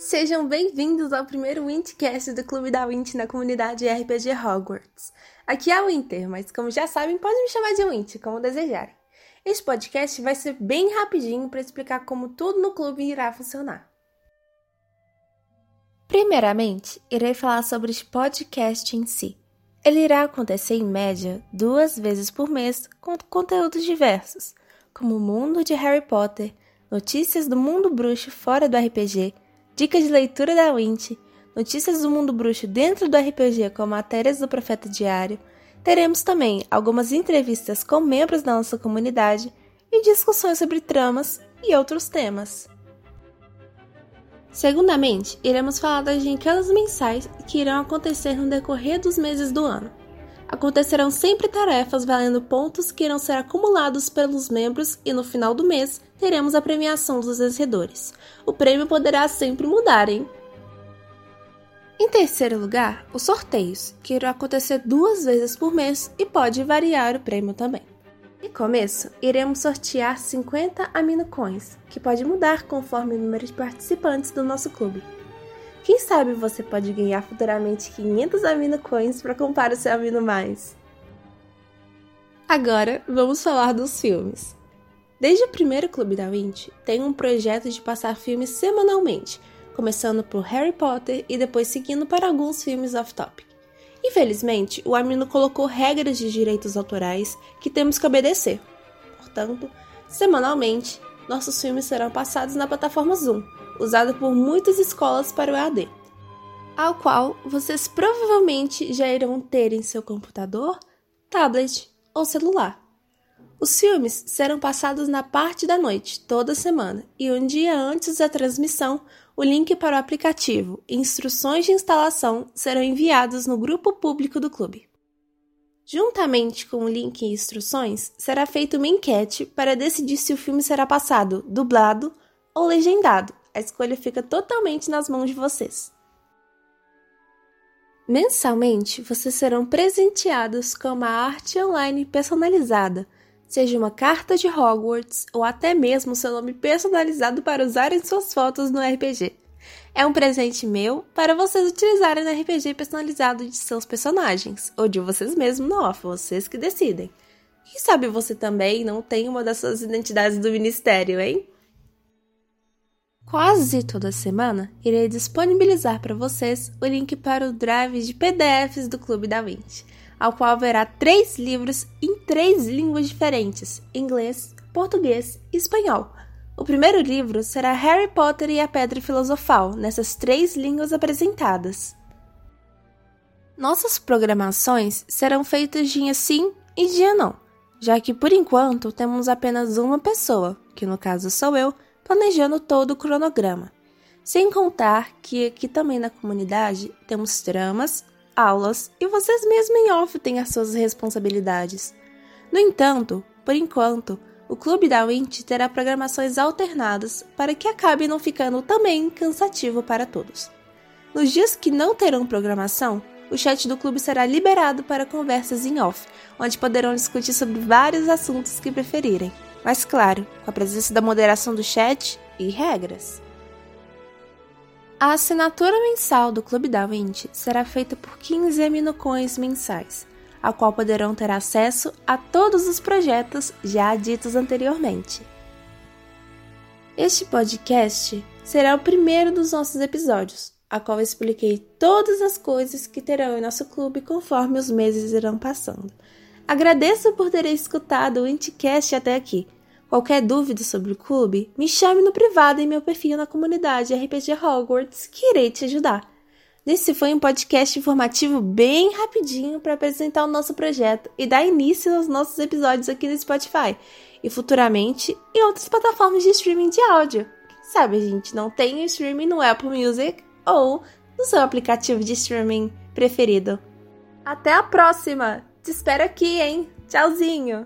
Sejam bem-vindos ao primeiro Wintcast do Clube da Wint na comunidade RPG Hogwarts. Aqui é a Winter, mas como já sabem, podem me chamar de Wint, como desejarem. Este podcast vai ser bem rapidinho para explicar como tudo no clube irá funcionar. Primeiramente, irei falar sobre este podcast em si. Ele irá acontecer em média duas vezes por mês com conteúdos diversos, como o mundo de Harry Potter, notícias do mundo bruxo fora do RPG, dicas de leitura da Wint, notícias do mundo bruxo dentro do RPG com matérias do Profeta Diário. Teremos também algumas entrevistas com membros da nossa comunidade e discussões sobre tramas e outros temas. Segundamente, iremos falar das gincanas mensais que irão acontecer no decorrer dos meses do ano. Acontecerão sempre tarefas valendo pontos que irão ser acumulados pelos membros e no final do mês teremos a premiação dos vencedores. O prêmio poderá sempre mudar, hein? Em terceiro lugar, os sorteios, que irão acontecer duas vezes por mês e pode variar o prêmio também. De começo, iremos sortear 50 Amino Coins, que pode mudar conforme o número de participantes do nosso clube. Quem sabe você pode ganhar futuramente 500 Amino Coins para comprar o seu Amino Mais. Agora, vamos falar dos filmes. Desde o primeiro Clube da Vinci, tem um projeto de passar filmes semanalmente, começando por Harry Potter e depois seguindo para alguns filmes off-topic. Infelizmente, o Amino colocou regras de direitos autorais que temos que obedecer. Portanto, semanalmente, nossos filmes serão passados na plataforma Zoom, usada por muitas escolas para o EAD, ao qual vocês provavelmente já irão ter em seu computador, tablet ou celular. Os filmes serão passados na parte da noite, toda semana, e um dia antes da transmissão, o link para o aplicativo e instruções de instalação serão enviados no grupo público do clube. Juntamente com o link e instruções, será feita uma enquete para decidir se o filme será passado dublado ou legendado. A escolha fica totalmente nas mãos de vocês. Mensalmente, vocês serão presenteados com uma arte online personalizada, seja uma carta de Hogwarts ou até mesmo seu nome personalizado para usar em suas fotos no RPG. É um presente meu para vocês utilizarem no RPG personalizado de seus personagens, ou de vocês mesmos no off, vocês que decidem. Quem sabe você também não tem uma das suas identidades do Ministério, hein? Quase toda semana irei disponibilizar para vocês o link para o drive de PDFs do Clube da Vinci ao qual haverá três livros em três línguas diferentes: inglês, português e espanhol. O primeiro livro será Harry Potter e a Pedra Filosofal, nessas três línguas apresentadas. Nossas programações serão feitas dia sim e dia não, já que por enquanto temos apenas uma pessoa, que no caso sou eu, planejando todo o cronograma. Sem contar que aqui também na comunidade temos tramas, aulas e vocês mesmos em off têm as suas responsabilidades. No entanto, por enquanto, o Clube da Wint terá programações alternadas para que acabe não ficando também cansativo para todos. Nos dias que não terão programação, o chat do clube será liberado para conversas em off, onde poderão discutir sobre vários assuntos que preferirem, mas claro, com a presença da moderação do chat e regras. A assinatura mensal do Clube da Wind será feita por 15 aminocoins mensais, a qual poderão ter acesso a todos os projetos já ditos anteriormente. Este podcast será o primeiro dos nossos episódios, a qual expliquei todas as coisas que terão em nosso clube conforme os meses irão passando. Agradeço por terem escutado o Inticast até aqui. Qualquer dúvida sobre o clube, me chame no privado em meu perfil na comunidade RPG Hogwarts que irei te ajudar. Esse foi um podcast informativo bem rapidinho para apresentar o nosso projeto e dar início aos nossos episódios aqui no Spotify e futuramente em outras plataformas de streaming de áudio. Sabe, a gente não tem streaming no Apple Music ou no seu aplicativo de streaming preferido. Até a próxima! Te espero aqui, hein? Tchauzinho!